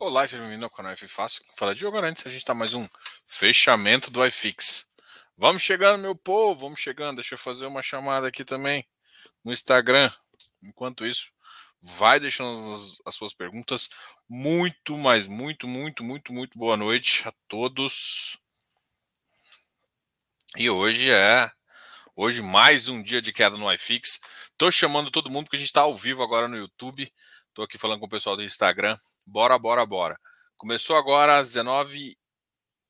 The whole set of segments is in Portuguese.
Olá, seja bem-vindo ao canal F Fácil. Fala Diogo Arantes, a gente está mais um fechamento do iFix. Vamos chegando, meu povo, vamos chegando. Deixa eu fazer uma chamada aqui também no Instagram. Enquanto isso, vai deixando as, as suas perguntas. Muito, mas muito, muito, muito, muito boa noite a todos. E hoje é hoje mais um dia de queda no iFix. Tô chamando todo mundo porque a gente está ao vivo agora no YouTube. Tô aqui falando com o pessoal do Instagram. Bora, bora, bora. Começou agora às 19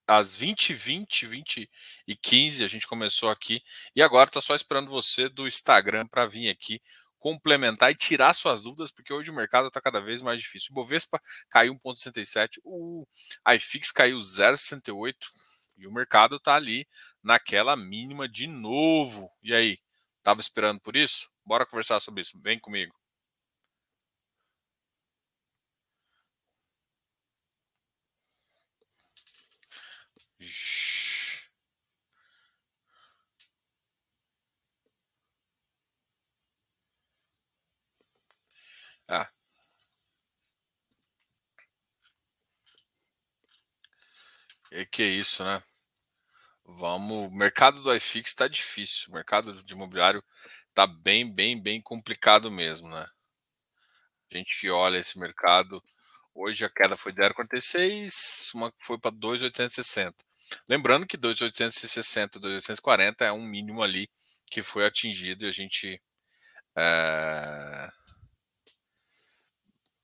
às 20 20 20 e 15 a gente começou aqui e agora tá só esperando você do Instagram para vir aqui complementar e tirar suas dúvidas, porque hoje o mercado está cada vez mais difícil. O Bovespa caiu 1,67, o iFix caiu 0,68 e o mercado está ali naquela mínima de novo. E aí, tava esperando por isso? Bora conversar sobre isso. Vem comigo. Ah. E que isso, né? Vamos. O mercado do iFix está difícil. O mercado de imobiliário está bem, bem, bem complicado mesmo, né? A gente olha esse mercado. Hoje a queda foi de 0,46, uma foi para 2,860. Lembrando que 2,860, 2,840 é um mínimo ali que foi atingido e a gente é,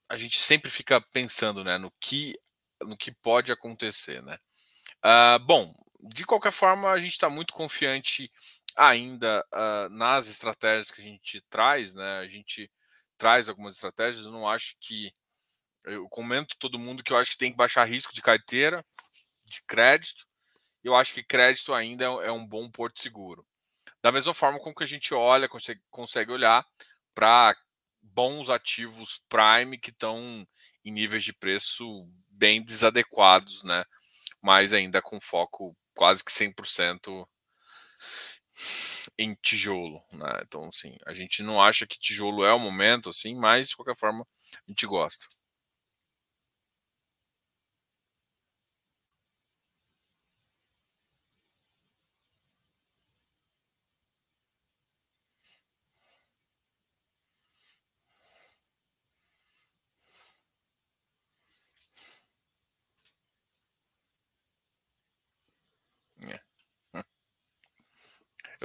a gente sempre fica pensando né, no que no que pode acontecer, né? Uh, bom, de qualquer forma, a gente está muito confiante ainda uh, nas estratégias que a gente traz, né? A gente traz algumas estratégias. Eu não acho que eu comento todo mundo que eu acho que tem que baixar risco de carteira, de crédito. Eu acho que crédito ainda é, é um bom porto seguro. Da mesma forma como que a gente olha, consegue, consegue olhar para bons ativos prime que estão em níveis de preço bem desadequados, né? Mas ainda com foco quase que 100% em tijolo, né? Então, assim, a gente não acha que tijolo é o momento, assim, mas de qualquer forma a gente gosta.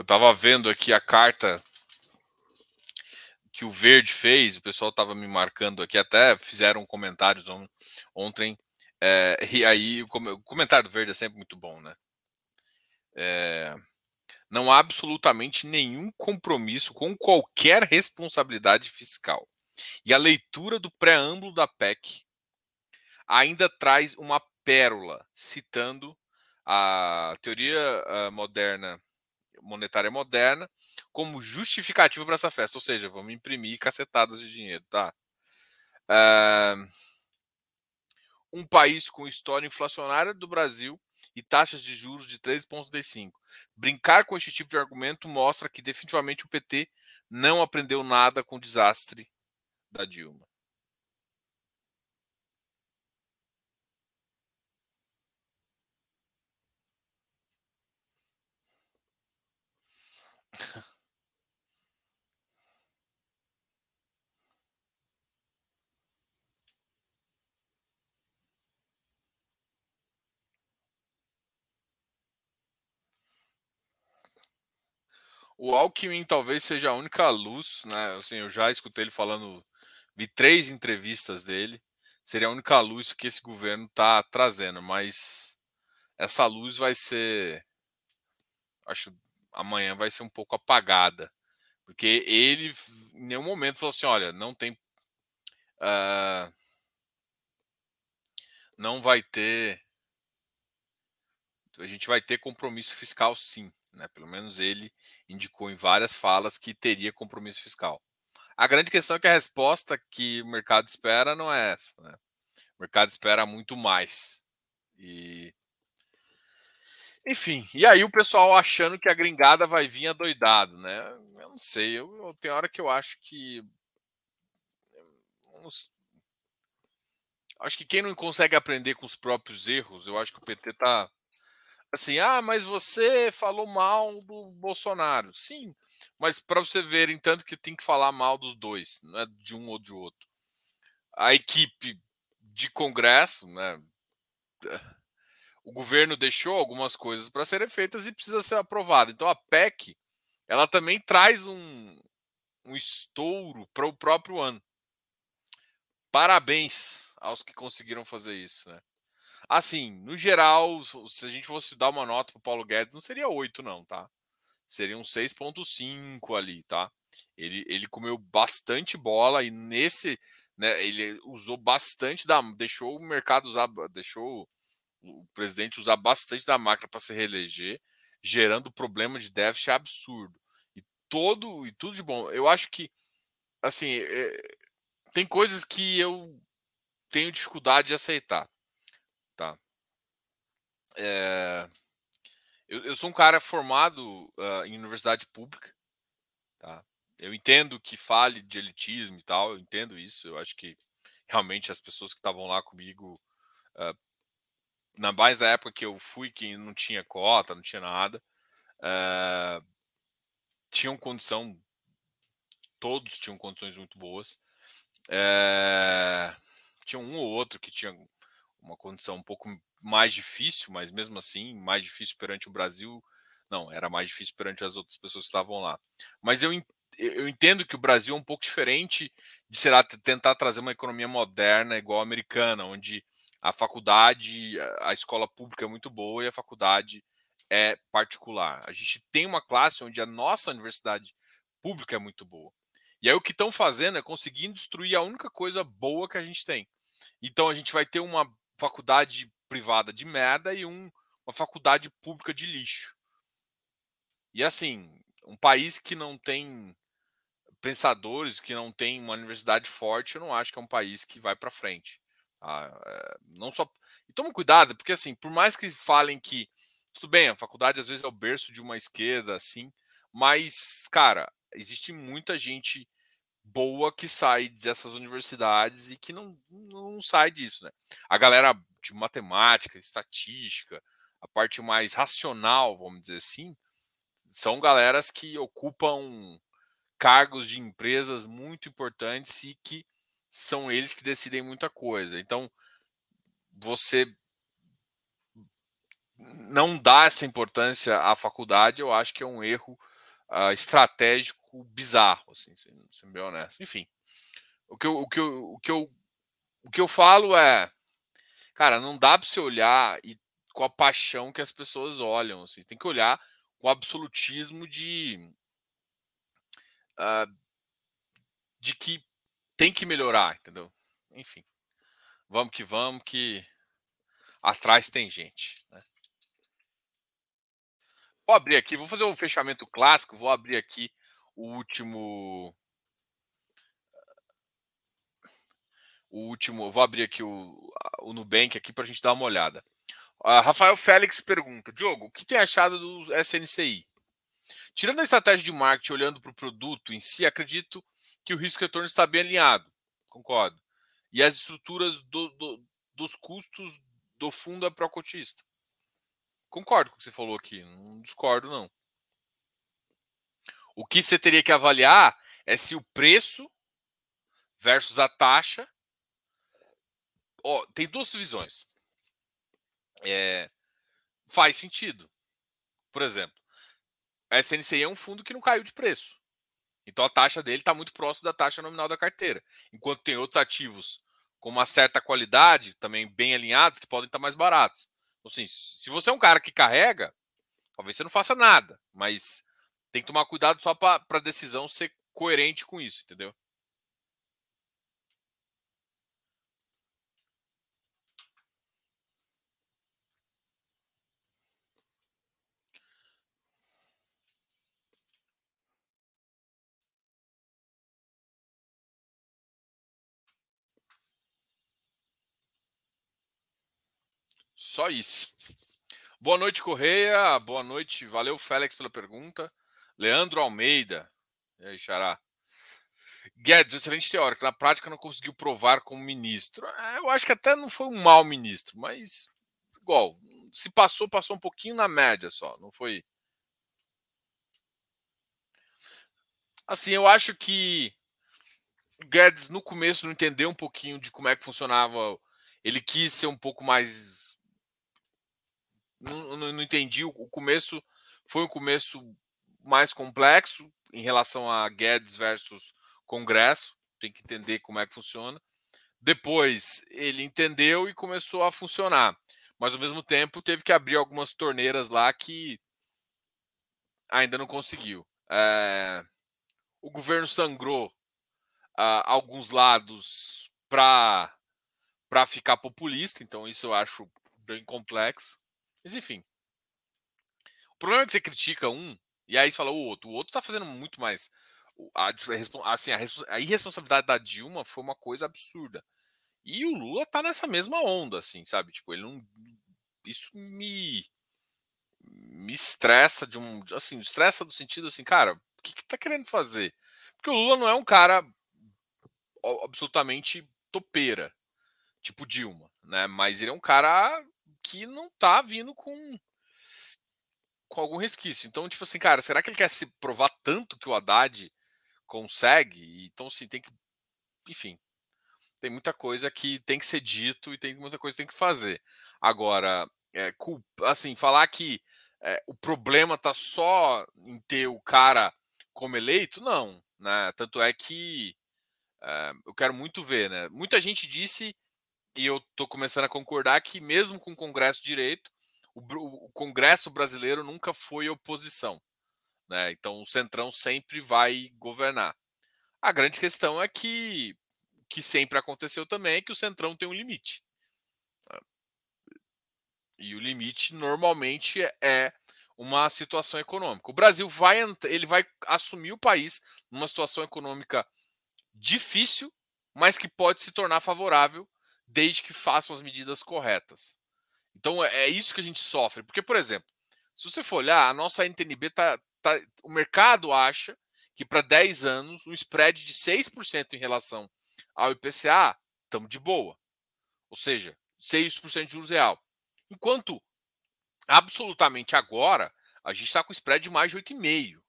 Eu estava vendo aqui a carta que o Verde fez, o pessoal estava me marcando aqui, até fizeram comentários ontem. É, e aí, o comentário do Verde é sempre muito bom, né? É, não há absolutamente nenhum compromisso com qualquer responsabilidade fiscal. E a leitura do preâmbulo da PEC ainda traz uma pérola, citando a teoria uh, moderna monetária moderna como justificativa para essa festa. Ou seja, vamos imprimir cacetadas de dinheiro, tá? Uh, um país com história inflacionária do Brasil e taxas de juros de 3,35. Brincar com esse tipo de argumento mostra que definitivamente o PT não aprendeu nada com o desastre da Dilma. O Alckmin talvez seja a única luz, né? Assim, eu já escutei ele falando, vi três entrevistas dele. Seria a única luz que esse governo está trazendo, mas essa luz vai ser, acho, amanhã vai ser um pouco apagada, porque ele em nenhum momento falou assim, olha, não tem, uh, não vai ter, a gente vai ter compromisso fiscal, sim. Né? Pelo menos ele indicou em várias falas que teria compromisso fiscal. A grande questão é que a resposta que o mercado espera não é essa. Né? O mercado espera muito mais. E enfim, e aí o pessoal achando que a gringada vai vir adoidado, né? Eu não sei, eu, eu tem hora que eu acho que Acho que quem não consegue aprender com os próprios erros, eu acho que o PT tá assim, ah, mas você falou mal do Bolsonaro. Sim, mas para você verem tanto que tem que falar mal dos dois, não é de um ou de outro. A equipe de Congresso, né? O governo deixou algumas coisas para serem feitas e precisa ser aprovada. Então a PEC, ela também traz um, um estouro para o próprio ano. Parabéns aos que conseguiram fazer isso, né? Assim, no geral, se a gente fosse dar uma nota para o Paulo Guedes, não seria 8, não, tá? Seria um 6,5 ali, tá? Ele, ele comeu bastante bola e nesse, né, ele usou bastante da. Deixou o mercado usar, deixou o presidente usar bastante da máquina para se reeleger, gerando problema de déficit absurdo. E todo e tudo de bom. Eu acho que assim, é, tem coisas que eu tenho dificuldade de aceitar, tá? É, eu, eu, sou um cara formado uh, em universidade pública, tá? Eu entendo que fale de elitismo e tal, eu entendo isso. Eu acho que realmente as pessoas que estavam lá comigo, uh, na mais da época que eu fui, que não tinha cota, não tinha nada, uh, tinham condição, todos tinham condições muito boas. É... Tinha um ou outro que tinha uma condição um pouco mais difícil, mas mesmo assim, mais difícil perante o Brasil. Não, era mais difícil perante as outras pessoas que estavam lá. Mas eu, eu entendo que o Brasil é um pouco diferente de será tentar trazer uma economia moderna igual a americana, onde a faculdade, a escola pública é muito boa e a faculdade é particular. A gente tem uma classe onde a nossa universidade pública é muito boa. E aí o que estão fazendo é conseguindo destruir a única coisa boa que a gente tem. Então a gente vai ter uma faculdade privada de merda e um, uma faculdade pública de lixo. E assim, um país que não tem pensadores, que não tem uma universidade forte, eu não acho que é um país que vai para frente. Tá? É, não só e toma cuidado, porque assim, por mais que falem que tudo bem, a faculdade às vezes é o berço de uma esquerda, assim, mas cara, existe muita gente boa que sai dessas universidades e que não, não sai disso, né? A galera de matemática, estatística, a parte mais racional, vamos dizer assim, são galeras que ocupam cargos de empresas muito importantes e que são eles que decidem muita coisa. Então, você não dá essa importância à faculdade, eu acho que é um erro uh, estratégico bizarro, assim, sendo bem honesto. Enfim, o que eu, o que eu, o que eu, o que eu falo é, cara, não dá para você olhar e com a paixão que as pessoas olham, assim, tem que olhar com absolutismo de uh, de que tem que melhorar, entendeu? Enfim, vamos que vamos, que atrás tem gente. Né? Vou abrir aqui, vou fazer um fechamento clássico, vou abrir aqui o último. O último, vou abrir aqui o, o Nubank aqui para a gente dar uma olhada. Uh, Rafael Félix pergunta: Diogo, o que tem achado do SNCI? Tirando a estratégia de marketing, olhando para o produto em si, acredito que o risco retorno está bem alinhado. Concordo. E as estruturas do, do, dos custos do fundo é pró-cotista. Concordo com o que você falou aqui, não discordo, não. O que você teria que avaliar é se o preço versus a taxa. Oh, tem duas visões. É, faz sentido. Por exemplo, a SNCI é um fundo que não caiu de preço. Então a taxa dele está muito próximo da taxa nominal da carteira. Enquanto tem outros ativos com uma certa qualidade, também bem alinhados, que podem estar tá mais baratos. Assim, se você é um cara que carrega, talvez você não faça nada, mas tem que tomar cuidado só para a decisão ser coerente com isso, entendeu? Só isso. Boa noite, Correia. Boa noite. Valeu, Félix, pela pergunta. Leandro Almeida. E aí, Xará. Guedes, excelente teórico, na prática não conseguiu provar como ministro. É, eu acho que até não foi um mau ministro, mas igual, se passou, passou um pouquinho na média só, não foi. Assim, eu acho que Guedes no começo não entendeu um pouquinho de como é que funcionava. Ele quis ser um pouco mais. Não, não, entendi. O começo foi um começo mais complexo em relação a Guedes versus Congresso. Tem que entender como é que funciona. Depois ele entendeu e começou a funcionar. Mas ao mesmo tempo teve que abrir algumas torneiras lá que ainda não conseguiu. É... O governo sangrou uh, alguns lados para para ficar populista, então isso eu acho bem complexo. Mas enfim. O problema é que você critica um e aí você fala o outro. O outro está fazendo muito mais. A, assim, a, a, irresponsabilidade da Dilma foi uma coisa absurda. E o Lula tá nessa mesma onda, assim, sabe? Tipo, ele não. Isso me. Me estressa de um. Assim, estressa do sentido assim, cara, o que, que tá querendo fazer? Porque o Lula não é um cara absolutamente topeira, tipo Dilma, né? Mas ele é um cara que não tá vindo com com algum resquício. Então, tipo assim, cara, será que ele quer se provar tanto que o Haddad consegue? Então, assim, tem que. Enfim. Tem muita coisa que tem que ser dito e tem muita coisa que tem que fazer. Agora, é, assim, falar que é, o problema tá só em ter o cara como eleito, não. Né? Tanto é que Uh, eu quero muito ver, né? Muita gente disse, e eu estou começando a concordar, que mesmo com o Congresso Direito, o, o, Congresso brasileiro nunca foi oposição. Né? Então o Centrão sempre vai governar. A grande questão é que que sempre aconteceu também é que o Centrão tem um limite. E o limite normalmente é uma situação econômica. O Brasil vai ele vai assumir o país numa situação econômica difícil, mas que pode se tornar favorável desde que façam as medidas corretas. Então é, é isso que a gente sofre. Porque, por exemplo, se você for olhar, a nossa NTNB tá, tá o mercado acha que para 10 anos um spread de 6% em relação ao IPCA estamos de boa. Ou seja, 6% de juros real. Enquanto absolutamente agora a gente está com spread de mais de 8,5%.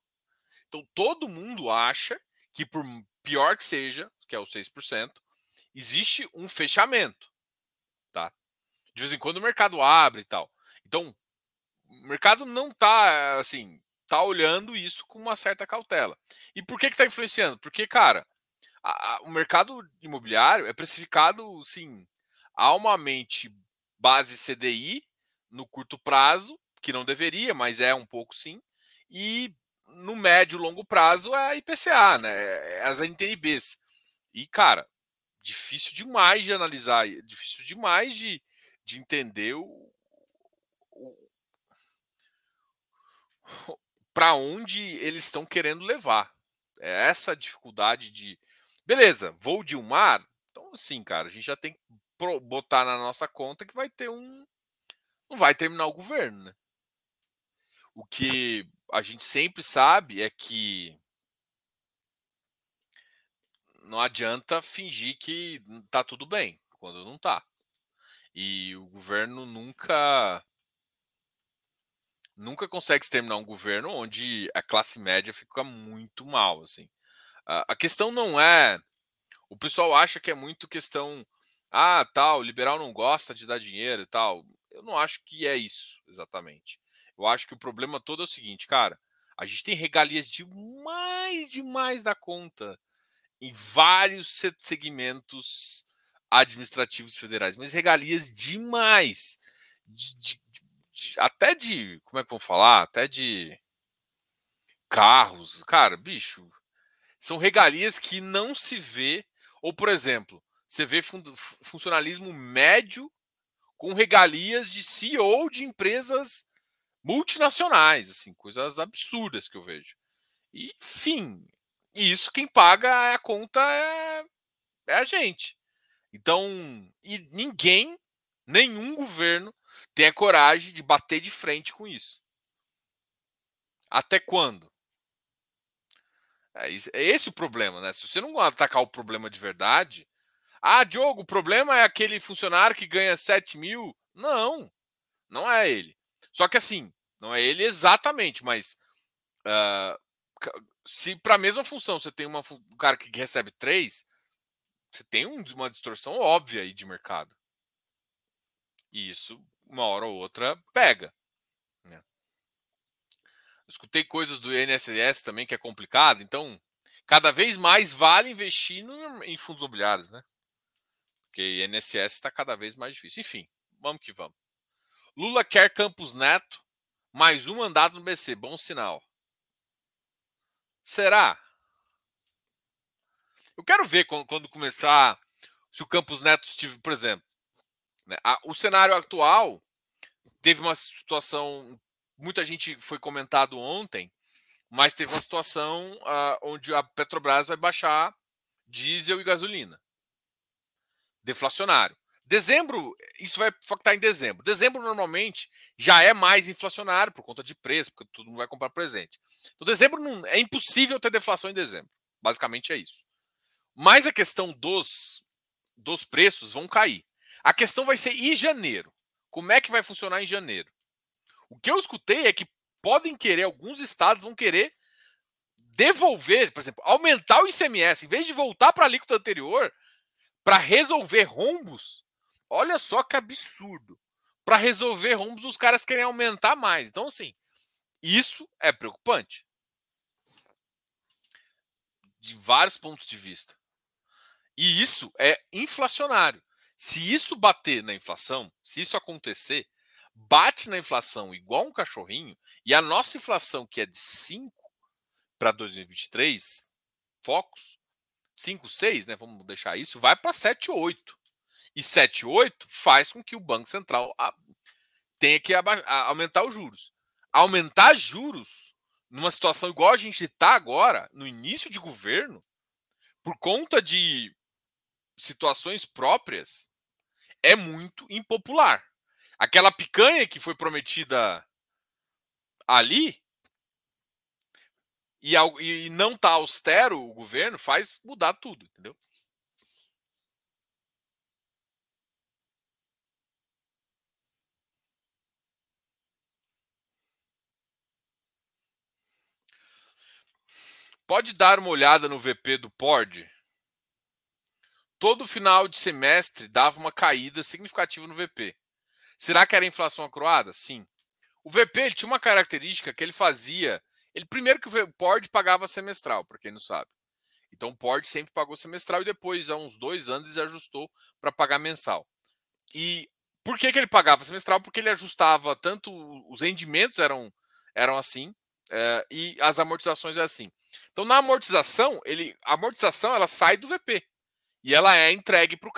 Então todo mundo acha que por pior que seja, que é o 6%, existe um fechamento, tá? De vez em quando o mercado abre e tal. Então, o mercado não tá assim, tá olhando isso com uma certa cautela. E por que que tá influenciando? Porque, cara, a, a, o mercado imobiliário é precificado, sim, almamente base CDI no curto prazo, que não deveria, mas é um pouco sim, e no médio e longo prazo é a IPCA, né? É as NTNBs. E, cara, difícil demais de analisar, difícil demais de, de entender o, o para onde eles estão querendo levar. É essa dificuldade de. Beleza, vou de um mar. Então, sim, cara, a gente já tem que botar na nossa conta que vai ter um. Não vai terminar o governo, né? O que a gente sempre sabe é que não adianta fingir que tá tudo bem quando não tá. E o governo nunca nunca consegue exterminar um governo onde a classe média fica muito mal, assim. A, questão não é o pessoal acha que é muito questão ah, tal, liberal não gosta de dar dinheiro e tal. Eu não acho que é isso exatamente. Eu acho que o problema todo é o seguinte, cara. A gente tem regalias demais, demais da conta em vários segmentos administrativos federais, mas regalias demais. De, de, de, até de. Como é que vamos falar? Até de carros. Cara, bicho. São regalias que não se vê. Ou, por exemplo, você vê fun funcionalismo médio com regalias de CEO de empresas multinacionais, assim, coisas absurdas que eu vejo. E, enfim, isso quem paga a conta é, é a gente. Então, e ninguém, nenhum governo tem a coragem de bater de frente com isso. Até quando? É, é esse o problema, né? Se você não atacar o problema de verdade. Ah, Diogo, o problema é aquele funcionário que ganha 7 mil. Não, não é ele. Só que assim, não é ele exatamente, mas uh, se para a mesma função você tem uma, um cara que recebe 3, você tem um, uma distorção óbvia aí de mercado. E isso, uma hora ou outra, pega. Né? Escutei coisas do INSS também que é complicado, então cada vez mais vale investir no, em fundos imobiliários, né? Porque INSS está cada vez mais difícil. Enfim, vamos que vamos. Lula quer Campos Neto, mais um mandado no BC, bom sinal. Será? Eu quero ver quando, quando começar, se o Campos Neto estiver, por exemplo, né, a, o cenário atual teve uma situação, muita gente foi comentado ontem, mas teve uma situação uh, onde a Petrobras vai baixar diesel e gasolina. Deflacionário. Dezembro, isso vai estar em dezembro. Dezembro normalmente já é mais inflacionário por conta de preço, porque todo mundo vai comprar presente. Então, dezembro não, é impossível ter deflação em dezembro. Basicamente é isso. Mas a questão dos, dos preços vão cair. A questão vai ser em janeiro. Como é que vai funcionar em janeiro? O que eu escutei é que podem querer, alguns estados vão querer devolver, por exemplo, aumentar o ICMS, em vez de voltar para a alíquota anterior, para resolver rombos, Olha só que absurdo. Para resolver rombos, os caras querem aumentar mais. Então, assim, isso é preocupante. De vários pontos de vista. E isso é inflacionário. Se isso bater na inflação, se isso acontecer, bate na inflação igual um cachorrinho, e a nossa inflação, que é de 5 para 2023, focos, 5, 6, né? Vamos deixar isso, vai para 7, 8 e 7,8 faz com que o Banco Central tenha que aumentar os juros. Aumentar juros numa situação igual a gente está agora, no início de governo, por conta de situações próprias, é muito impopular. Aquela picanha que foi prometida ali e, não tá austero o governo faz mudar tudo, entendeu? Pode dar uma olhada no VP do Pord? Todo final de semestre dava uma caída significativa no VP. Será que era inflação acroada? Sim. O VP tinha uma característica que ele fazia. Ele primeiro que o Pord pagava semestral, para quem não sabe. Então o Pord sempre pagou semestral e depois, há uns dois anos, ele ajustou para pagar mensal. E por que, que ele pagava semestral? Porque ele ajustava tanto os rendimentos eram, eram assim, é, e as amortizações é assim. Então, na amortização, ele, a amortização ela sai do VP e ela é entregue para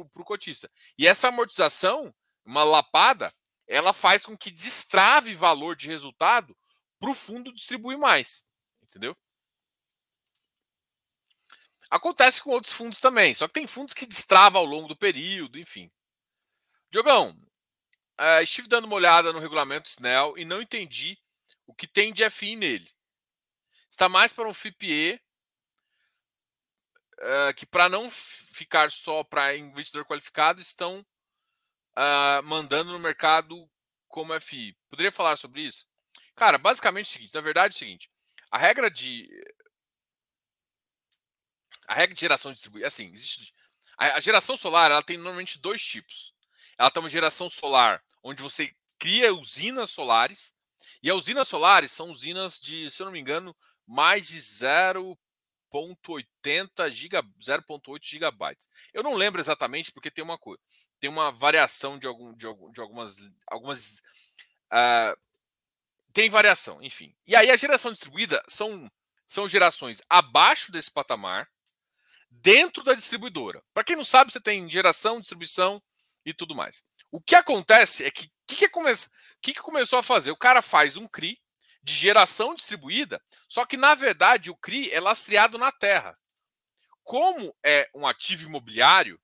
o cotista. E essa amortização, uma lapada, ela faz com que destrave valor de resultado para o fundo distribuir mais. Entendeu? Acontece com outros fundos também, só que tem fundos que destravam ao longo do período, enfim. Diogão, uh, estive dando uma olhada no regulamento SNEL e não entendi o que tem de FI nele. Está mais para um FIPE, uh, que para não ficar só para investidor qualificado, estão uh, mandando no mercado como FI. Poderia falar sobre isso? Cara, basicamente é o seguinte, na verdade é o seguinte, a regra de a regra de geração distribuída, assim, existe a, a geração solar, ela tem normalmente dois tipos. Ela tem uma geração solar onde você cria usinas solares e as usinas solares são usinas de, se eu não me engano, mais de 0.80 giga, 0.8 gigabytes. Eu não lembro exatamente porque tem uma coisa, tem uma variação de, algum, de, algum, de algumas, algumas uh, tem variação, enfim. E aí a geração distribuída são, são gerações abaixo desse patamar, dentro da distribuidora. Para quem não sabe, você tem geração, distribuição e tudo mais. O que acontece é que que, que, come... que, que começou a fazer? O cara faz um CRI de geração distribuída, só que na verdade o CRI é lastreado na terra. Como é um ativo imobiliário,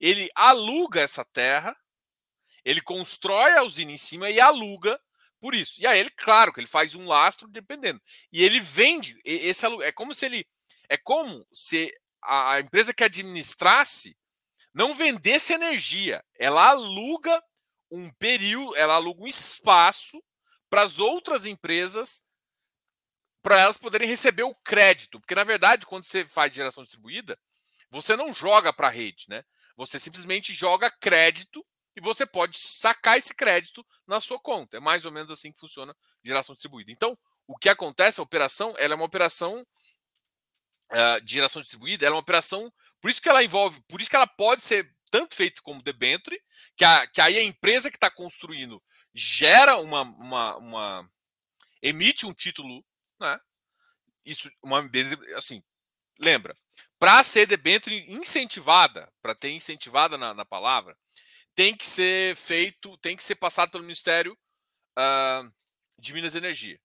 ele aluga essa terra, ele constrói a usina em cima e aluga por isso. E aí ele, claro, que ele faz um lastro dependendo. E ele vende esse é como se ele é como se a empresa que administrasse não vendesse energia, ela aluga um período, ela aluga um espaço para as outras empresas para elas poderem receber o crédito, porque na verdade quando você faz geração distribuída, você não joga para a rede, né? Você simplesmente joga crédito e você pode sacar esse crédito na sua conta. É mais ou menos assim que funciona geração distribuída. Então, o que acontece, a operação, ela é uma operação uh, de geração distribuída, ela é uma operação, por isso que ela envolve, por isso que ela pode ser tanto feita como debenture, que, a, que aí a empresa que está construindo gera uma, uma, uma, emite um título, né? Isso, uma assim, lembra, para ser debenture incentivada, para ter incentivada na, na palavra, tem que ser feito, tem que ser passado pelo Ministério uh, de Minas e Energia.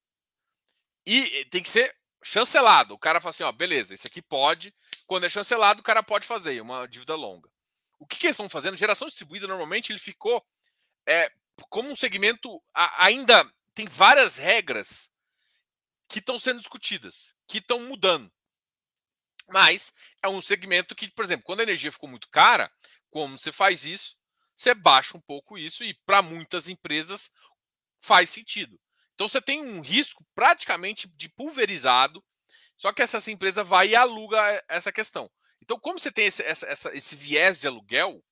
E tem que ser chancelado. O cara fala assim: ó, beleza, isso aqui pode. Quando é chancelado, o cara pode fazer uma dívida longa. O que, que eles estão fazendo? Geração distribuída, normalmente, ele ficou é, como um segmento. Ainda tem várias regras que estão sendo discutidas, que estão mudando. Mas é um segmento que, por exemplo, quando a energia ficou muito cara, como você faz isso? você baixa um pouco isso e para muitas empresas faz sentido. Então você tem um risco praticamente de pulverizado, só que essa empresa vai e aluga essa questão. Então, como você tem esse, essa, essa, esse viés de aluguel,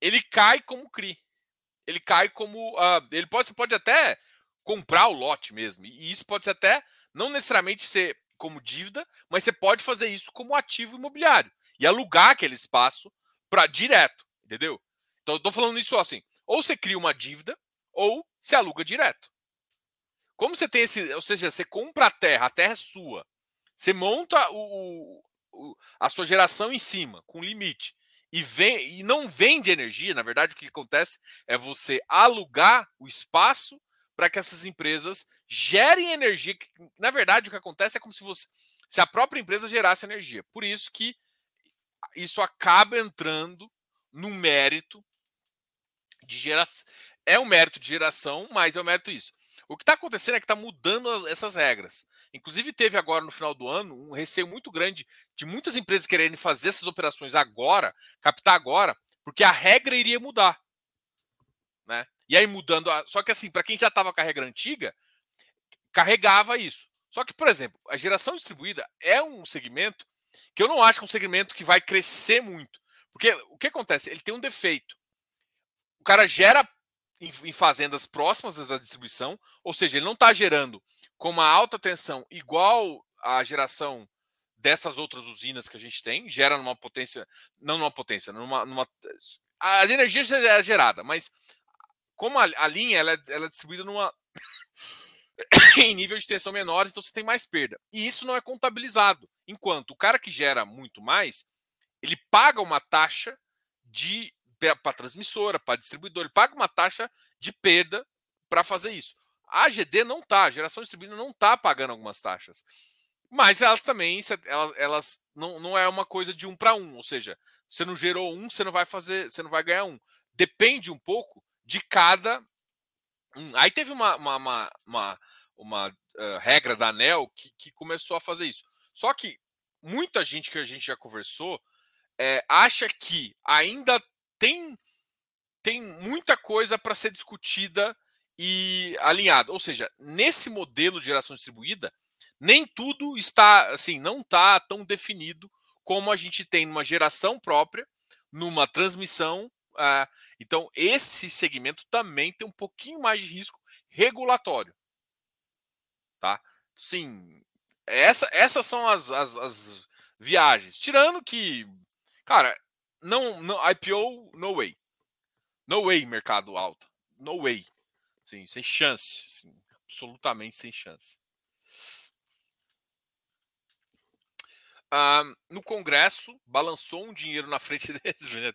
ele cai como CRI. Ele cai como. Uh, ele pode, você pode até comprar o lote mesmo. E isso pode ser até não necessariamente ser como dívida, mas você pode fazer isso como ativo imobiliário e alugar aquele espaço para direto. Entendeu? Então eu tô falando isso assim. Ou você cria uma dívida, ou você aluga direto. Como você tem esse. Ou seja, você compra a terra, a terra é sua. Você monta o, o a sua geração em cima, com limite. E, vem, e não vende energia, na verdade, o que acontece é você alugar o espaço para que essas empresas gerem energia. Na verdade, o que acontece é como se você, se a própria empresa gerasse energia. Por isso que isso acaba entrando no mérito de geração. É um mérito de geração, mas é um mérito isso. O que está acontecendo é que está mudando essas regras. Inclusive, teve agora no final do ano um receio muito grande de muitas empresas quererem fazer essas operações agora, captar agora, porque a regra iria mudar. Né? E aí mudando. A... Só que assim, para quem já estava com a regra antiga, carregava isso. Só que, por exemplo, a geração distribuída é um segmento que eu não acho que é um segmento que vai crescer muito. Porque o que acontece? Ele tem um defeito. O cara gera em, fazendas próximas da distribuição, ou seja, ele não está gerando com uma alta tensão igual a geração dessas outras usinas que a gente tem, gera numa potência, não numa potência, numa, numa a energia é gerada, mas como a, a linha ela é, ela é distribuída numa em nível de tensão menores, então você tem mais perda. E isso não é contabilizado. Enquanto o cara que gera muito mais, ele paga uma taxa de para transmissora, para distribuidor, ele paga uma taxa de perda para fazer isso. A AGD não está, a geração distribuída não está pagando algumas taxas. Mas elas também, elas, elas não, não é uma coisa de um para um, ou seja, você não gerou um, você não vai fazer, você não vai ganhar um. Depende um pouco de cada um. Aí teve uma, uma, uma, uma, uma uh, regra da ANEL que, que começou a fazer isso. Só que muita gente que a gente já conversou é, acha que ainda tem, tem muita coisa para ser discutida e alinhada. Ou seja, nesse modelo de geração distribuída, nem tudo está assim, não está tão definido como a gente tem numa geração própria, numa transmissão. Uh, então, esse segmento também tem um pouquinho mais de risco regulatório. Tá? Sim, essa, essas são as, as, as viagens. Tirando que Cara, não, não IPO, no way. No way, mercado alto. No way. Sim, sem chance. Sim, absolutamente sem chance. Ah, no Congresso, balançou um dinheiro na frente deles, né.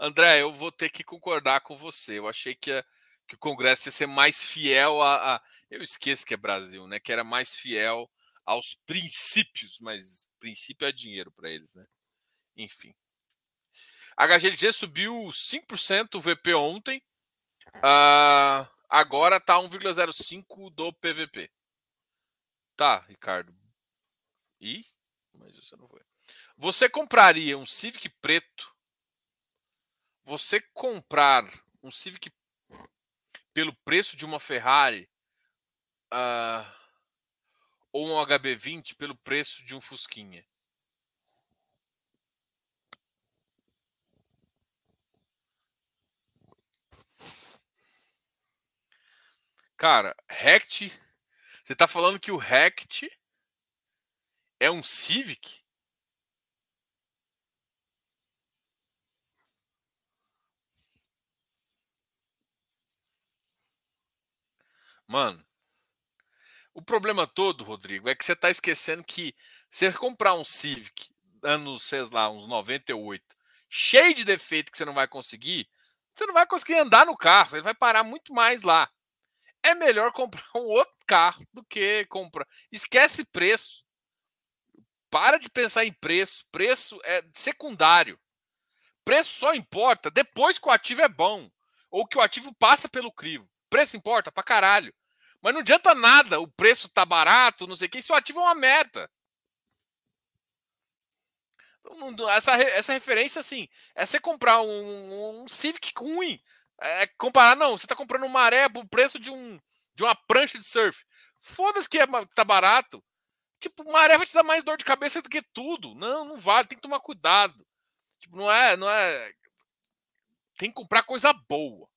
André, eu vou ter que concordar com você. Eu achei que, a, que o Congresso ia ser mais fiel a, a, Eu esqueço que é Brasil, né? Que era mais fiel aos princípios, mas princípio é dinheiro para eles, né? enfim. A HGLG subiu 5% o VP ontem. Uh, agora tá 1,05 do PVP. Tá, Ricardo. E? Mas você não foi. Você compraria um Civic preto? Você comprar um Civic pelo preço de uma Ferrari uh, ou um HB20 pelo preço de um Fusquinha? Cara, Rect. Você tá falando que o Rect é um Civic? Mano, o problema todo, Rodrigo, é que você está esquecendo que você comprar um Civic anos, sei lá, uns 98, cheio de defeito que você não vai conseguir, você não vai conseguir andar no carro, ele vai parar muito mais lá. É melhor comprar um outro carro do que comprar. Esquece preço. Para de pensar em preço. Preço é secundário. Preço só importa depois que o ativo é bom ou que o ativo passa pelo crivo. Preço importa pra caralho. Mas não adianta nada o preço tá barato, não sei o que, se o ativo é uma merda. Então, essa, essa referência, assim, é você comprar um, um Civic ruim. É comparar, não, você tá comprando uma maré por preço de, um, de uma prancha de surf. Foda-se que é, tá barato. Tipo, maré vai te dar mais dor de cabeça do que tudo. Não, não vale, tem que tomar cuidado. Tipo, não é, não é. Tem que comprar coisa boa.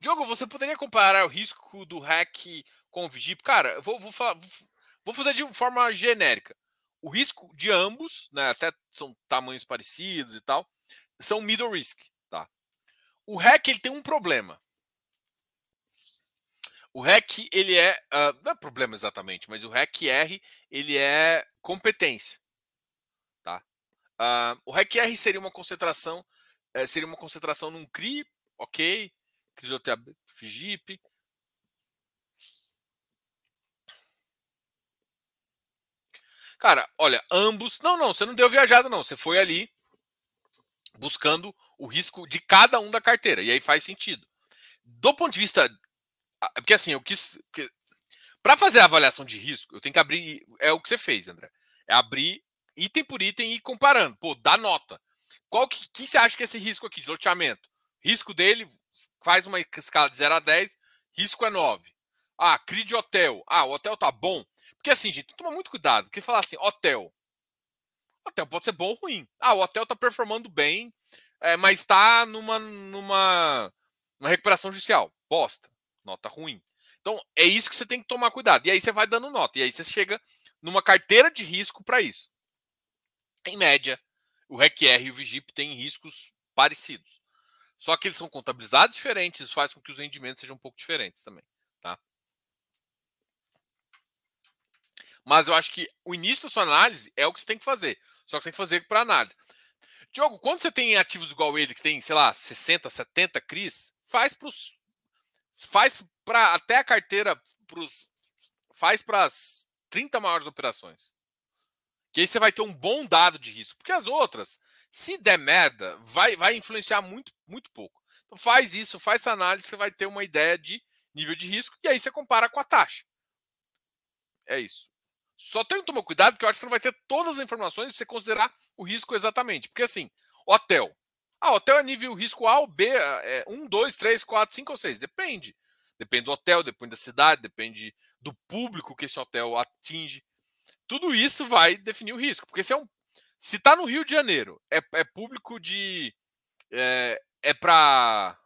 Diogo, você poderia comparar o risco do hack com o Vigip? Cara, eu vou, vou, falar, vou fazer de forma genérica. O risco de ambos, né, até são tamanhos parecidos e tal, são middle risk. Tá? O hack ele tem um problema. O REC, ele é. Uh, não é problema exatamente, mas o REC R ele é competência. Tá? Uh, o REC R seria uma concentração. Uh, seria uma concentração num CRI, ok, Crisoterapia FIGIP. Cara, olha, ambos. Não, não, você não deu viajada, não. Você foi ali buscando o risco de cada um da carteira. E aí faz sentido. Do ponto de vista. Porque assim, eu quis. Para fazer a avaliação de risco, eu tenho que abrir. É o que você fez, André. É abrir item por item e ir comparando. Pô, dá nota. Qual que, que você acha que é esse risco aqui de loteamento? Risco dele, faz uma escala de 0 a 10, risco é 9. Ah, CRI de hotel. Ah, o hotel tá bom. Porque assim, gente, toma muito cuidado. Porque falar assim, hotel. Hotel pode ser bom ou ruim. Ah, o hotel tá performando bem, é, mas está numa, numa, numa recuperação judicial. Bosta. Nota ruim. Então, é isso que você tem que tomar cuidado. E aí você vai dando nota. E aí você chega numa carteira de risco para isso. Em média, o RECR e o VGIP têm riscos parecidos. Só que eles são contabilizados diferentes, isso faz com que os rendimentos sejam um pouco diferentes também, tá? Mas eu acho que o início da sua análise é o que você tem que fazer. Só que você tem que fazer para análise. Diogo, quando você tem ativos igual ele, que tem, sei lá, 60, 70 CRIs, faz para faz para até a carteira pros, faz para as 30 maiores operações. Que aí você vai ter um bom dado de risco, porque as outras se der merda, vai, vai influenciar muito, muito pouco. Então faz isso, faz essa análise, você vai ter uma ideia de nível de risco e aí você compara com a taxa. É isso. Só tem que tomar cuidado, porque eu acho que você não vai ter todas as informações para você considerar o risco exatamente. Porque assim, hotel. Ah, hotel é nível risco A ou B, é 1, 2, 3, 4, 5 ou 6. Depende. Depende do hotel, depende da cidade, depende do público que esse hotel atinge. Tudo isso vai definir o risco. Porque se é um se está no Rio de Janeiro, é, é público de. É, é para.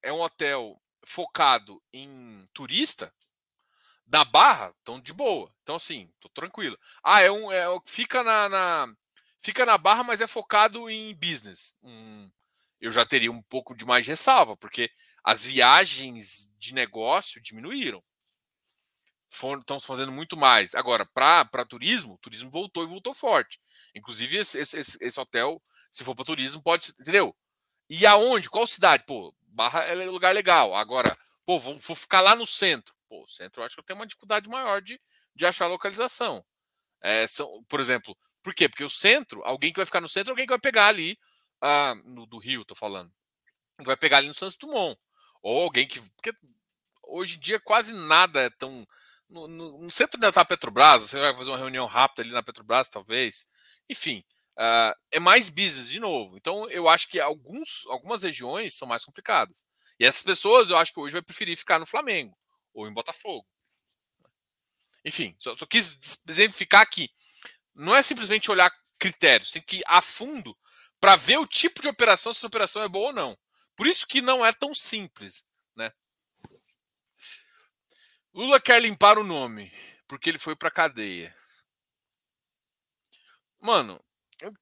É um hotel focado em turista. Da Barra, estão de boa. Então, assim, tô tranquilo. Ah, é um. É, fica na, na, Fica na Barra, mas é focado em business. Hum, eu já teria um pouco de mais ressalva, porque as viagens de negócio diminuíram estão fazendo muito mais. Agora, para turismo, turismo voltou e voltou forte. Inclusive, esse, esse, esse hotel, se for para turismo, pode. Entendeu? E aonde? Qual cidade? Pô, Barra é lugar legal. Agora, pô, vou, vou ficar lá no centro. Pô, o centro que tem uma dificuldade maior de, de achar localização. É, são, por exemplo, por quê? Porque o centro, alguém que vai ficar no centro, alguém que vai pegar ali ah, no, do Rio, tô falando. Vai pegar ali no Santos Dumont. Ou alguém que. Porque hoje em dia quase nada é tão. No, no, no centro da Petrobras, você vai fazer uma reunião rápida ali na Petrobras, talvez. Enfim, uh, é mais business de novo. Então, eu acho que alguns, algumas regiões são mais complicadas. E essas pessoas, eu acho que hoje vai preferir ficar no Flamengo ou em Botafogo. Enfim, só, só quis exemplificar aqui. Não é simplesmente olhar critérios, tem que ir a fundo para ver o tipo de operação, se a operação é boa ou não. Por isso que não é tão simples, né? Lula quer limpar o nome porque ele foi para cadeia. Mano,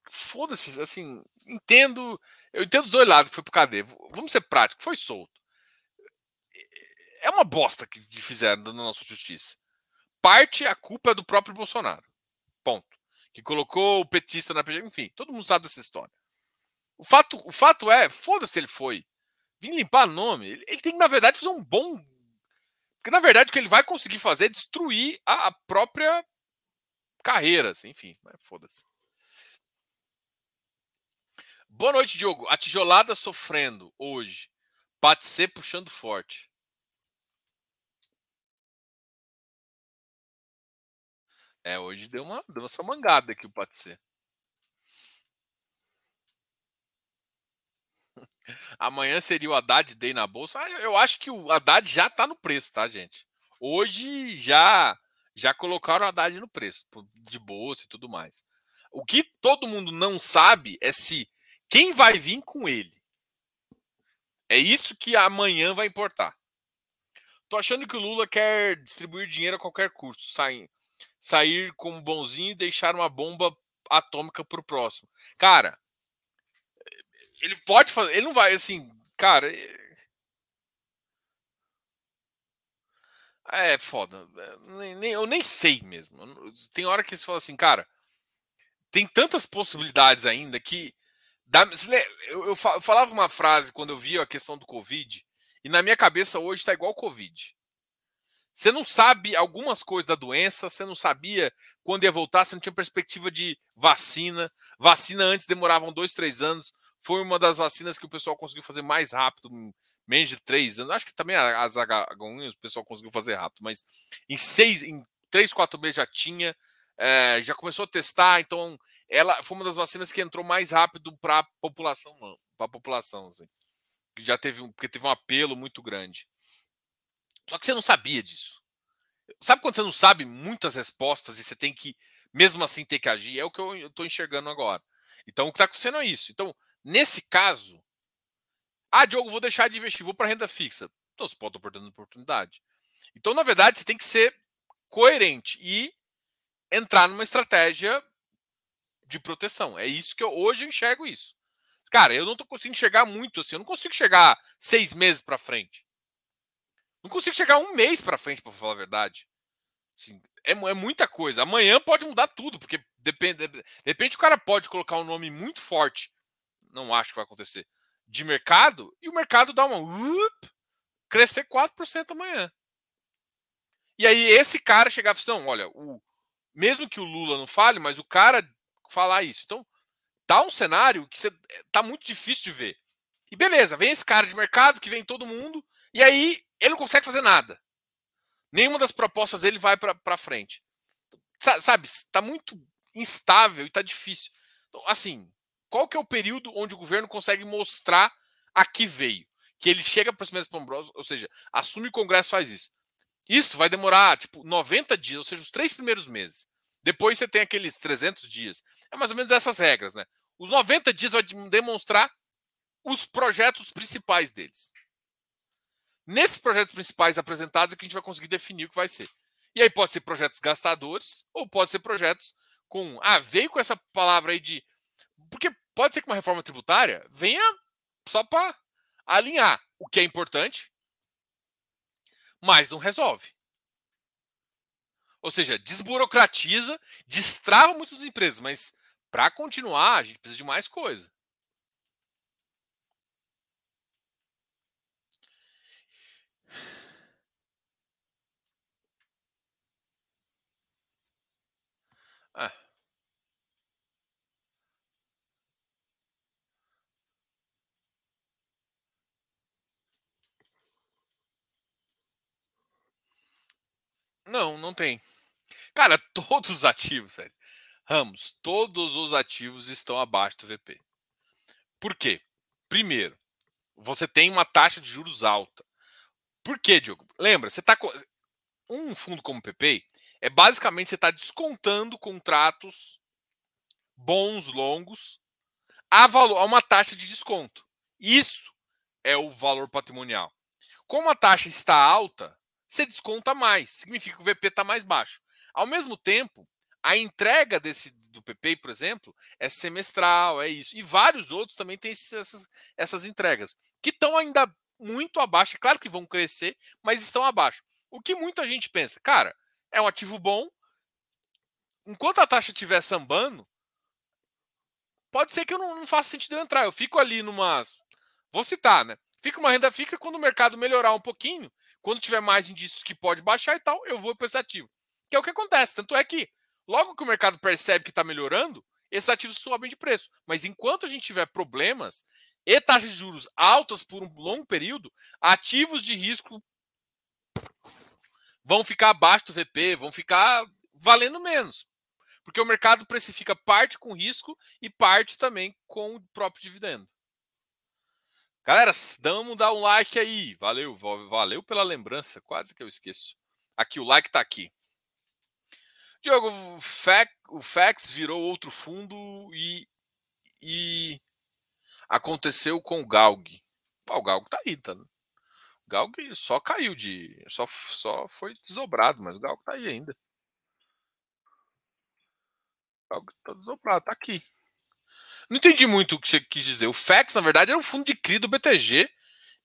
foda-se, assim, entendo, eu entendo os dois lados que foi para cadeia. Vamos ser práticos, foi solto. É uma bosta que, que fizeram na nossa justiça. Parte a culpa é do próprio Bolsonaro. Ponto. Que colocou o petista na PG, enfim, todo mundo sabe dessa história. O fato, o fato é, foda-se ele foi. Vim limpar nome. Ele, ele, tem que, na verdade, fazer um bom. Porque, na verdade, o que ele vai conseguir fazer é destruir a, a própria carreira. Assim, enfim, foda-se. Boa noite, Diogo. A tijolada sofrendo hoje. Pode ser puxando forte. É, hoje deu uma, deu uma mangada aqui o ser. Amanhã seria o Haddad Day na bolsa. Ah, eu acho que o Haddad já está no preço, tá, gente? Hoje já já colocaram o Haddad no preço, de bolsa e tudo mais. O que todo mundo não sabe é se quem vai vir com ele. É isso que amanhã vai importar. Tô achando que o Lula quer distribuir dinheiro a qualquer custo, sair, sair como bonzinho e deixar uma bomba atômica pro próximo. Cara, ele pode fazer. Ele não vai, assim, cara. É foda. Nem, eu nem sei mesmo. Tem hora que você fala assim, cara. Tem tantas possibilidades ainda que. Dá, eu, eu falava uma frase quando eu via a questão do Covid, e na minha cabeça hoje está igual Covid. Você não sabe algumas coisas da doença, você não sabia quando ia voltar, você não tinha perspectiva de vacina. Vacina antes demoravam dois, três anos foi uma das vacinas que o pessoal conseguiu fazer mais rápido, menos de três anos. Acho que também as H1 o pessoal conseguiu fazer rápido, mas em seis, em três, quatro meses já tinha, é, já começou a testar, então ela foi uma das vacinas que entrou mais rápido para a população, para a população, assim. Já teve porque teve um apelo muito grande. Só que você não sabia disso. Sabe quando você não sabe muitas respostas e você tem que, mesmo assim, ter que agir? É o que eu estou enxergando agora. Então, o que está acontecendo é isso. Então, Nesse caso, ah, Diogo, vou deixar de investir, vou para renda fixa. Então você pode estar perdendo oportunidade. Então, na verdade, você tem que ser coerente e entrar numa estratégia de proteção. É isso que eu hoje eu enxergo isso. Cara, eu não estou conseguindo enxergar muito assim. Eu não consigo chegar seis meses para frente. Não consigo chegar um mês para frente, para falar a verdade. Assim, é, é, muita coisa. Amanhã pode mudar tudo, porque depende. De repente o cara pode colocar um nome muito forte não acho que vai acontecer, de mercado, e o mercado dá uma up, crescer 4% amanhã. E aí esse cara chegar e falar, olha, o, mesmo que o Lula não fale, mas o cara falar isso. Então, dá um cenário que você, tá muito difícil de ver. E beleza, vem esse cara de mercado que vem todo mundo, e aí ele não consegue fazer nada. Nenhuma das propostas dele vai para frente. Sabe, está muito instável e está difícil. Então, assim, qual que é o período onde o governo consegue mostrar a que veio? Que ele chega para os meses pombrosos, ou seja, assume o Congresso faz isso. Isso vai demorar, tipo, 90 dias, ou seja, os três primeiros meses. Depois você tem aqueles 300 dias. É mais ou menos essas regras, né? Os 90 dias vai demonstrar os projetos principais deles. Nesses projetos principais apresentados é que a gente vai conseguir definir o que vai ser. E aí pode ser projetos gastadores ou pode ser projetos com. Ah, veio com essa palavra aí de porque pode ser que uma reforma tributária venha só para alinhar o que é importante, mas não resolve. Ou seja, desburocratiza, destrava muitas empresas, mas para continuar, a gente precisa de mais coisa. Não, não tem. Cara, todos os ativos, velho. Ramos, todos os ativos estão abaixo do VP. Por quê? Primeiro, você tem uma taxa de juros alta. Por quê, Diogo? Lembra, você com um fundo como o PP é basicamente você está descontando contratos bons, longos, a, valor, a uma taxa de desconto. Isso é o valor patrimonial. Como a taxa está alta, você desconta mais, significa que o VP está mais baixo. Ao mesmo tempo, a entrega desse do PP, por exemplo, é semestral, é isso. E vários outros também têm essas, essas entregas, que estão ainda muito abaixo. É claro que vão crescer, mas estão abaixo. O que muita gente pensa, cara, é um ativo bom. Enquanto a taxa estiver sambando, pode ser que eu não, não faça sentido eu entrar. Eu fico ali numa. Vou citar, né? Fica uma renda fixa quando o mercado melhorar um pouquinho, quando tiver mais indícios que pode baixar e tal, eu vou para esse ativo. Que é o que acontece. Tanto é que, logo que o mercado percebe que está melhorando, esses ativos sobem de preço. Mas enquanto a gente tiver problemas e taxas de juros altas por um longo período, ativos de risco vão ficar abaixo do VP, vão ficar valendo menos. Porque o mercado precifica parte com risco e parte também com o próprio dividendo. Galera, vamos dar um like aí. Valeu, valeu pela lembrança. Quase que eu esqueço. Aqui, o like tá aqui. Diogo, o FAX, virou outro fundo e, e aconteceu com o Galg. o Galg tá aí, tá? O Galg só caiu de. Só, só foi desdobrado, mas o Galg tá aí ainda. O Galg tá desdobrado, tá aqui. Não entendi muito o que você quis dizer. O FAX, na verdade, era um fundo de CRI do BTG.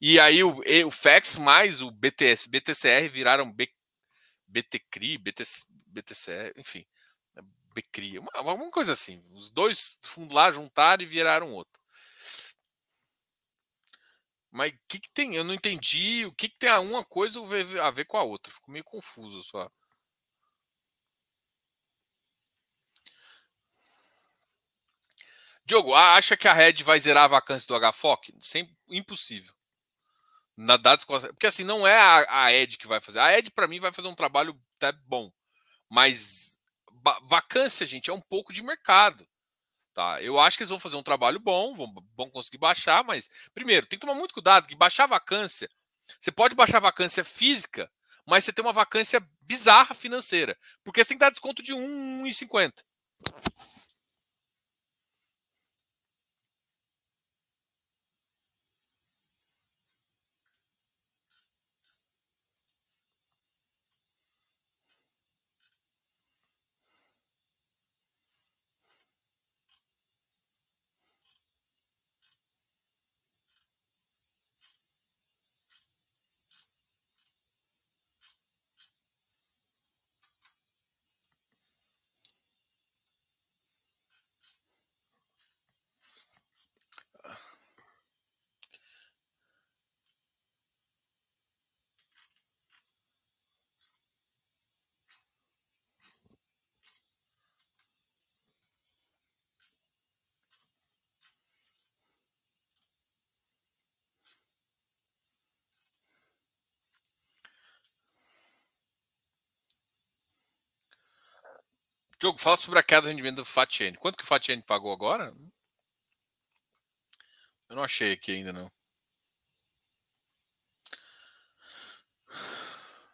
E aí o, o FAX mais o BTS, BTCR viraram B, BTCRI, BTC, BTCR, enfim. BCRI, uma, alguma coisa assim. Os dois fundos lá juntaram e viraram outro. Mas o que, que tem? Eu não entendi. O que, que tem uma coisa a ver com a outra? Fico meio confuso só. Diogo, acha que a Red vai zerar a vacância do HFOC? Sem, impossível. Na data, porque assim, não é a, a Ed que vai fazer. A Ed, para mim, vai fazer um trabalho até bom. Mas vacância, gente, é um pouco de mercado. Tá? Eu acho que eles vão fazer um trabalho bom, vão, vão conseguir baixar, mas, primeiro, tem que tomar muito cuidado que baixar vacância, você pode baixar vacância física, mas você tem uma vacância bizarra financeira, porque você tem que dar desconto de 1,50. Diogo, fala sobre a queda do rendimento do Fatiene. Quanto que o Fatiene pagou agora? Eu não achei aqui ainda, não.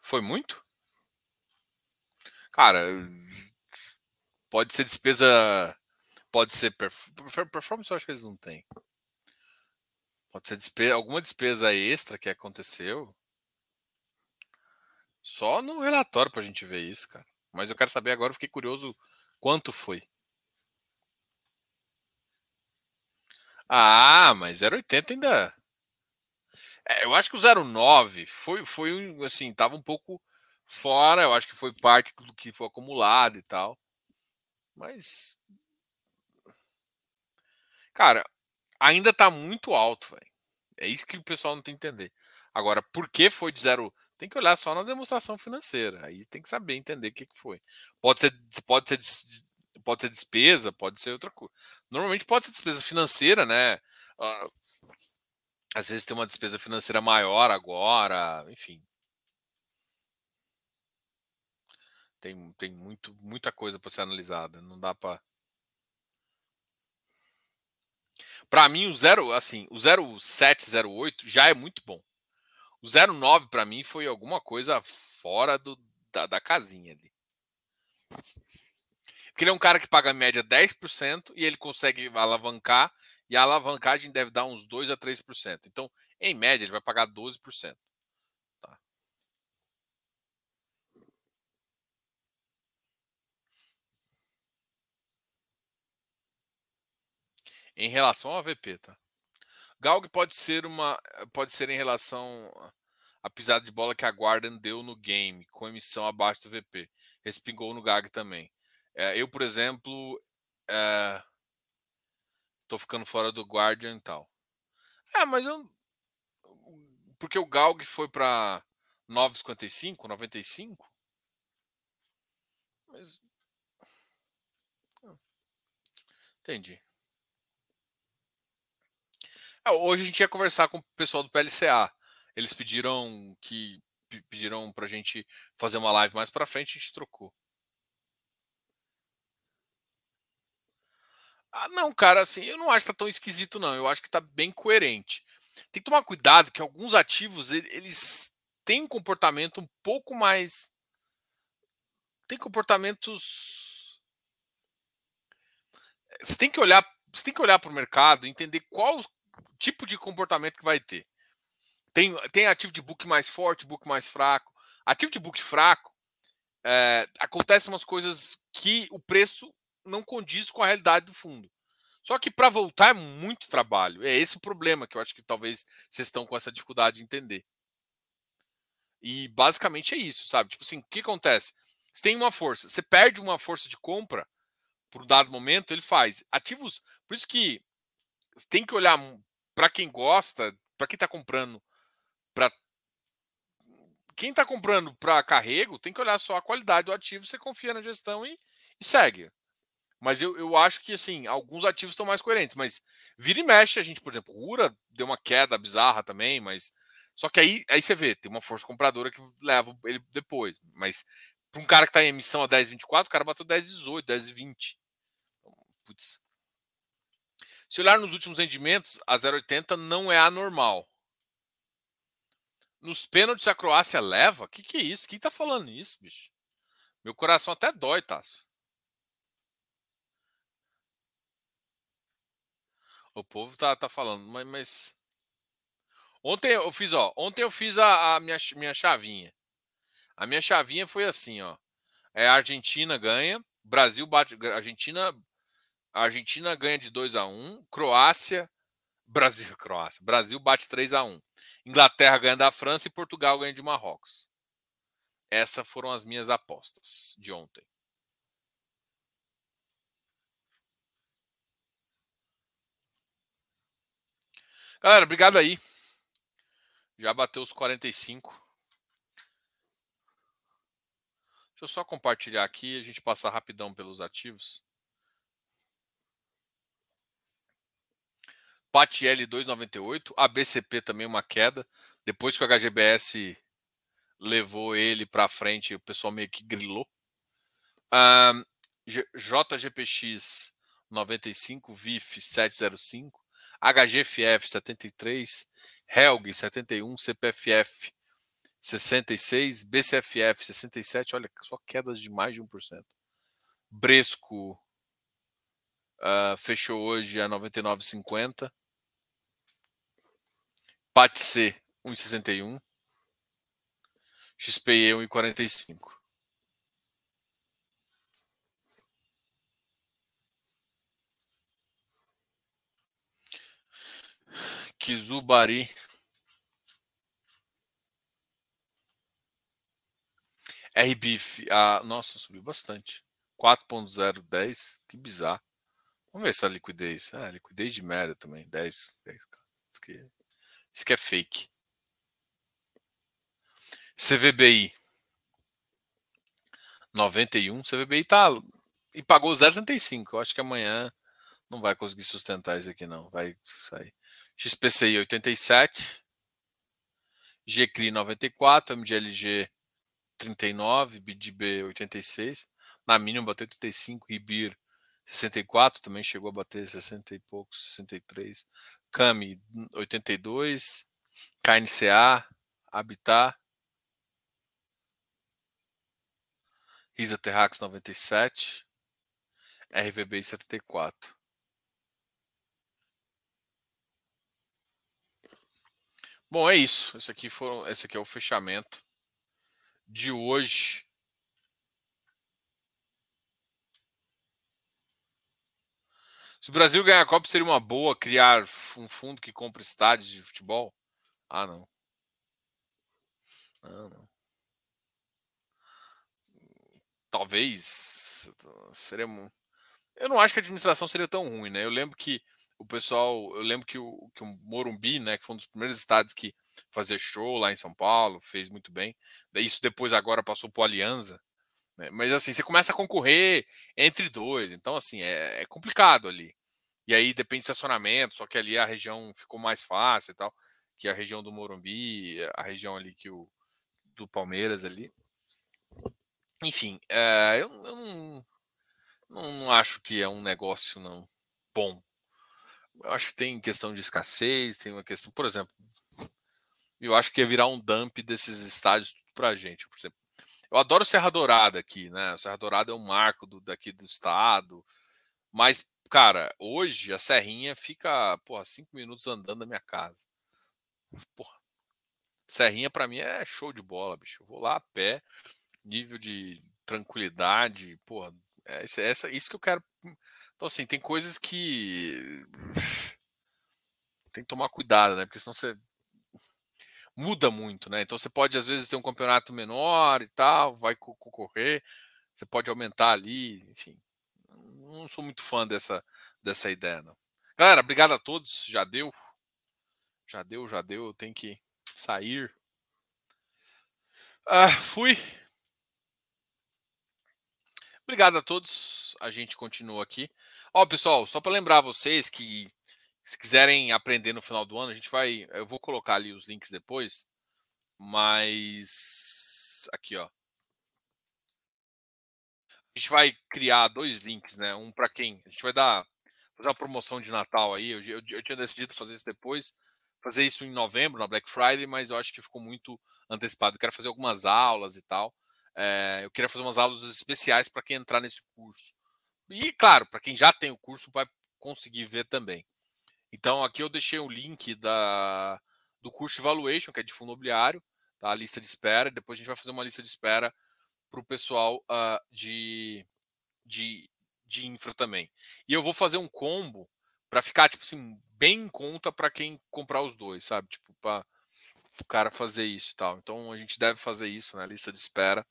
Foi muito? Cara, pode ser despesa. Pode ser. Performance, eu acho que eles não têm. Pode ser despesa, alguma despesa extra que aconteceu. Só no relatório pra gente ver isso, cara. Mas eu quero saber agora, fiquei curioso quanto foi. Ah, mas 0,80 ainda. É, eu acho que o 0,9 foi, foi assim, tava um pouco fora. Eu acho que foi parte do que foi acumulado e tal. Mas. Cara, ainda tá muito alto, velho. É isso que o pessoal não tem que entender. Agora, por que foi de 0? Tem que olhar só na demonstração financeira. Aí tem que saber entender o que, que foi. Pode ser, pode ser, pode ser despesa, pode ser outra coisa. Normalmente pode ser despesa financeira, né? Uh, às vezes tem uma despesa financeira maior agora, enfim. Tem, tem muito, muita coisa para ser analisada. Não dá para. Para mim, o 0, assim, o 0708 já é muito bom. O 09 para mim foi alguma coisa fora do, da, da casinha ali. Porque ele é um cara que paga a média 10% e ele consegue alavancar, e a alavancagem deve dar uns 2 a 3%. Então, em média, ele vai pagar 12%. Tá. Em relação ao AVP, tá? Galg pode ser uma pode ser em relação à pisada de bola que a Guardian deu no game, com emissão abaixo do VP. Respingou no GAG também. É, eu, por exemplo, estou é, ficando fora do Guardian e tal. É, mas eu. Porque o Galg foi para 9,55, 95. Mas. Entendi. É, hoje a gente ia conversar com o pessoal do PLCA. Eles pediram que pediram para a gente fazer uma live mais para frente, a gente trocou. Ah, não, cara, assim, eu não acho que tá tão esquisito, não. Eu acho que tá bem coerente. Tem que tomar cuidado que alguns ativos, eles têm um comportamento um pouco mais. Tem comportamentos. Você tem que olhar, tem que olhar para o mercado, entender qual tipo de comportamento que vai ter. Tem, tem ativo de book mais forte, book mais fraco. Ativo de book fraco, é, acontecem umas coisas que o preço não condiz com a realidade do fundo. Só que para voltar é muito trabalho. É esse o problema que eu acho que talvez vocês estão com essa dificuldade de entender. E basicamente é isso, sabe? Tipo assim, o que acontece? Você tem uma força, você perde uma força de compra por um dado momento, ele faz ativos. Por isso que tem que olhar para quem gosta, para quem está comprando, para quem está comprando para carrego, tem que olhar só a qualidade do ativo, você confia na gestão e, e segue. Mas eu, eu acho que, assim, alguns ativos estão mais coerentes. Mas vira e mexe, a gente, por exemplo, URA deu uma queda bizarra também, mas. Só que aí, aí você vê, tem uma força compradora que leva ele depois. Mas para um cara que está em emissão a 10,24, o cara bateu 10,18, 10,20. Então, putz. Se olhar nos últimos rendimentos, a 0,80 não é anormal. Nos pênaltis a Croácia leva? O que, que é isso? Quem tá falando isso, bicho? Meu coração até dói, Tasso. O povo tá, tá falando, mas, mas, Ontem eu fiz, ó. Ontem eu fiz a, a, minha, minha chavinha. A minha chavinha foi assim, ó. É Argentina ganha, Brasil bate. Argentina. A Argentina ganha de 2 a 1 Croácia. Brasil, Croácia. Brasil bate 3 a 1 Inglaterra ganha da França e Portugal ganha de Marrocos. Essas foram as minhas apostas de ontem. Galera, obrigado aí. Já bateu os 45. Deixa eu só compartilhar aqui a gente passar rapidão pelos ativos. PATL 298, ABCP também uma queda. Depois que o HGBS levou ele para frente, o pessoal meio que grilou. Um, JGPX 95, VIF 705, HGFF 73, Helg 71, CPFF 66, BCFF 67, olha só quedas de mais de 1%. Bresco uh, fechou hoje a 99,50. PATC 1,61. XPE 1,45. Kizubari. RBIF. Ah, nossa, subiu bastante. 4.010. Que bizarro. Vamos ver essa liquidez. Ah, liquidez de merda também. 10. 10 isso, aqui, isso aqui é fake. CVBI. 91. CVBI tá. E pagou 0,75. Eu acho que amanhã não vai conseguir sustentar isso aqui, não. Vai sair. XPCI 87, GCRI 94, MGLG 39, BDB 86, na mínima bateu 85, Ribir 64, também chegou a bater 60 e poucos, 63, Cami 82, KNCA, Habitat, Risa Terrax 97, RVB 74. Bom, é isso. Esse aqui foram, esse aqui é o fechamento de hoje. Se o Brasil ganhar a Copa, seria uma boa criar um fundo que compra estádios de futebol? Ah, não. Ah, não. Talvez seria. Eu não acho que a administração seria tão ruim, né? Eu lembro que o pessoal, eu lembro que o, que o Morumbi, né, que foi um dos primeiros estados que fazia show lá em São Paulo, fez muito bem. Isso depois agora passou para o Alianza. Né? Mas assim, você começa a concorrer entre dois, então assim, é, é, complicado ali. E aí depende de estacionamento, só que ali a região ficou mais fácil e tal, que a região do Morumbi, a região ali que o do Palmeiras ali. Enfim, é, eu, eu não, não, não acho que é um negócio não bom eu acho que tem questão de escassez, tem uma questão, por exemplo, eu acho que ia virar um dump desses estádios para a gente. Por exemplo, eu adoro Serra Dourada aqui, né? Serra Dourada é um marco do, daqui do estado, mas, cara, hoje a Serrinha fica, porra, cinco minutos andando da minha casa. Porra, Serrinha para mim é show de bola, bicho. Eu vou lá a pé, nível de tranquilidade, porra, é, é isso que eu quero então, assim, tem coisas que tem que tomar cuidado, né? Porque senão você muda muito, né? Então você pode às vezes ter um campeonato menor e tal, vai concorrer, você pode aumentar ali, enfim. Não sou muito fã dessa dessa ideia, não. Galera, obrigado a todos, já deu. Já deu, já deu, eu tenho que sair. Ah, fui. Obrigado a todos. A gente continua aqui. Ó, pessoal, só para lembrar vocês que se quiserem aprender no final do ano, a gente vai, eu vou colocar ali os links depois, mas aqui, ó. A gente vai criar dois links, né? Um para quem? A gente vai dar fazer uma promoção de Natal aí. Eu, eu, eu tinha decidido fazer isso depois, fazer isso em novembro, na Black Friday, mas eu acho que ficou muito antecipado. Eu quero fazer algumas aulas e tal. É, eu queria fazer umas aulas especiais para quem entrar nesse curso. E, claro, para quem já tem o curso, vai conseguir ver também. Então, aqui eu deixei o link da, do curso Evaluation, que é de fundo imobiliário, tá? a lista de espera. Depois a gente vai fazer uma lista de espera para o pessoal uh, de, de, de infra também. E eu vou fazer um combo para ficar, tipo assim, bem em conta para quem comprar os dois, sabe? Tipo, para o cara fazer isso e tal. Então, a gente deve fazer isso na né? lista de espera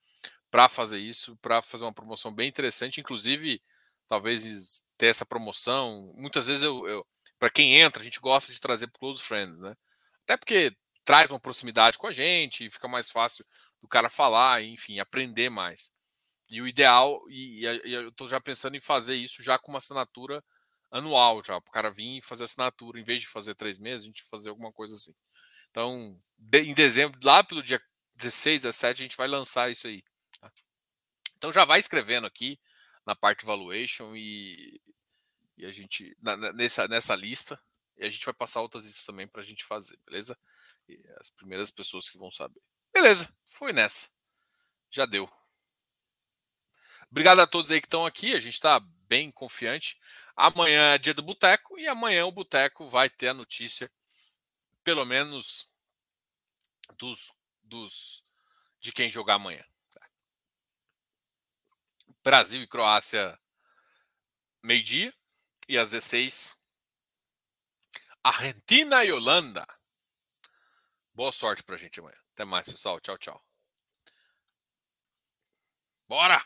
para fazer isso, para fazer uma promoção bem interessante, inclusive talvez ter essa promoção. Muitas vezes eu, eu para quem entra, a gente gosta de trazer para close friends, né? Até porque traz uma proximidade com a gente, fica mais fácil do cara falar, enfim, aprender mais. E o ideal, e, e eu estou já pensando em fazer isso já com uma assinatura anual, já, para o cara vir e fazer assinatura, em vez de fazer três meses, a gente fazer alguma coisa assim. Então, de, em dezembro, lá pelo dia 16, 17, a gente vai lançar isso aí. Então já vai escrevendo aqui na parte valuation e, e a gente na, nessa, nessa lista e a gente vai passar outras listas também para a gente fazer, beleza? E as primeiras pessoas que vão saber. Beleza, foi nessa. Já deu. Obrigado a todos aí que estão aqui. A gente está bem confiante. Amanhã é dia do Boteco e amanhã o Boteco vai ter a notícia, pelo menos, dos, dos de quem jogar amanhã. Brasil e Croácia, meio-dia. E às 16, Argentina e Holanda. Boa sorte pra gente amanhã. Até mais, pessoal. Tchau, tchau. Bora!